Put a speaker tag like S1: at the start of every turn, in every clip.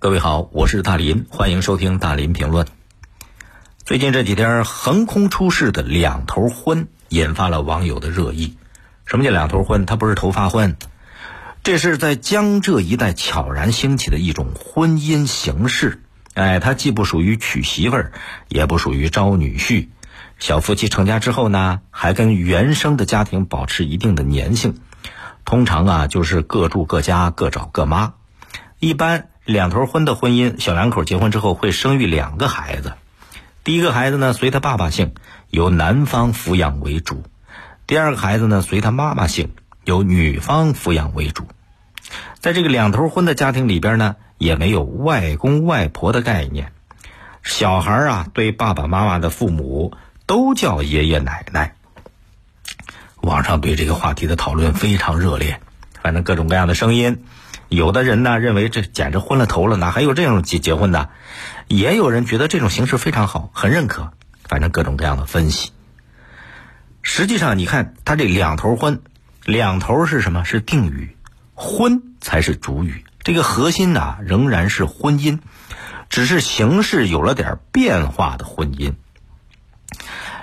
S1: 各位好，我是大林，欢迎收听大林评论。最近这几天横空出世的两头婚引发了网友的热议。什么叫两头婚？它不是头发婚，这是在江浙一带悄然兴起的一种婚姻形式。哎，它既不属于娶媳妇儿，也不属于招女婿。小夫妻成家之后呢，还跟原生的家庭保持一定的粘性。通常啊，就是各住各家，各找各妈。一般两头婚的婚姻，小两口结婚之后会生育两个孩子。第一个孩子呢，随他爸爸姓，由男方抚养为主；第二个孩子呢，随他妈妈姓，由女方抚养为主。在这个两头婚的家庭里边呢，也没有外公外婆的概念。小孩啊，对爸爸妈妈的父母都叫爷爷奶奶。网上对这个话题的讨论非常热烈，反正各种各样的声音。有的人呢认为这简直昏了头了，哪还有这种结结婚的？也有人觉得这种形式非常好，很认可。反正各种各样的分析。实际上，你看他这两头婚，两头是什么？是定语，婚才是主语。这个核心呢仍然是婚姻，只是形式有了点变化的婚姻。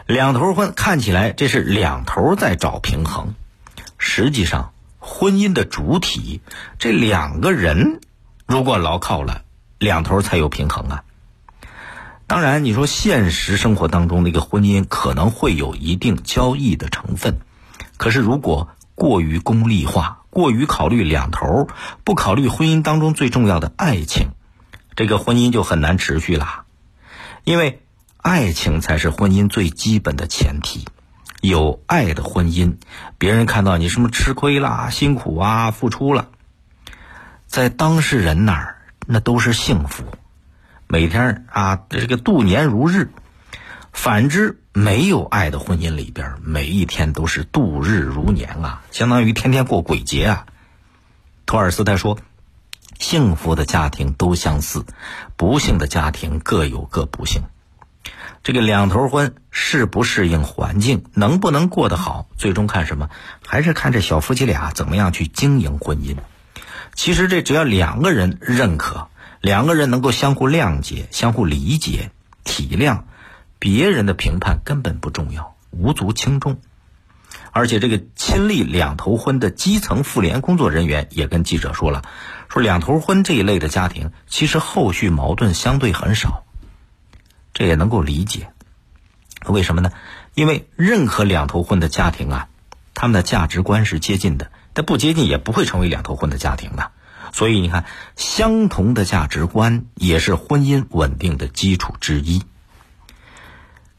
S1: 两头婚看起来这是两头在找平衡，实际上婚姻的主体这两个人如果牢靠了，两头才有平衡啊。当然，你说现实生活当中那个婚姻可能会有一定交易的成分，可是如果过于功利化，过于考虑两头，不考虑婚姻当中最重要的爱情，这个婚姻就很难持续了，因为。爱情才是婚姻最基本的前提，有爱的婚姻，别人看到你什么吃亏啦、辛苦啊、付出了，在当事人那儿那都是幸福，每天啊这个度年如日；反之，没有爱的婚姻里边，每一天都是度日如年啊，相当于天天过鬼节啊。托尔斯泰说：“幸福的家庭都相似，不幸的家庭各有各不幸。”这个两头婚适不适应环境，能不能过得好，最终看什么？还是看这小夫妻俩怎么样去经营婚姻。其实这只要两个人认可，两个人能够相互谅解、相互理解、体谅，别人的评判根本不重要，无足轻重。而且这个亲历两头婚的基层妇联工作人员也跟记者说了，说两头婚这一类的家庭，其实后续矛盾相对很少。这也能够理解，为什么呢？因为任何两头婚的家庭啊，他们的价值观是接近的，但不接近也不会成为两头婚的家庭的。所以你看，相同的价值观也是婚姻稳定的基础之一。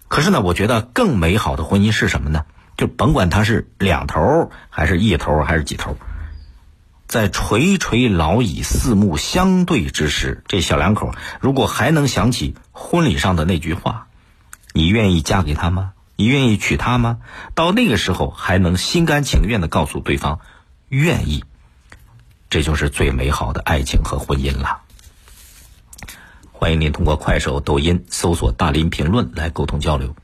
S1: 可是呢，我觉得更美好的婚姻是什么呢？就甭管它是两头还是一头还是几头。在垂垂老矣、四目相对之时，这小两口如果还能想起婚礼上的那句话：“你愿意嫁给他吗？你愿意娶她吗？”到那个时候还能心甘情愿的告诉对方“愿意”，这就是最美好的爱情和婚姻了。欢迎您通过快手、抖音搜索“大林评论”来沟通交流。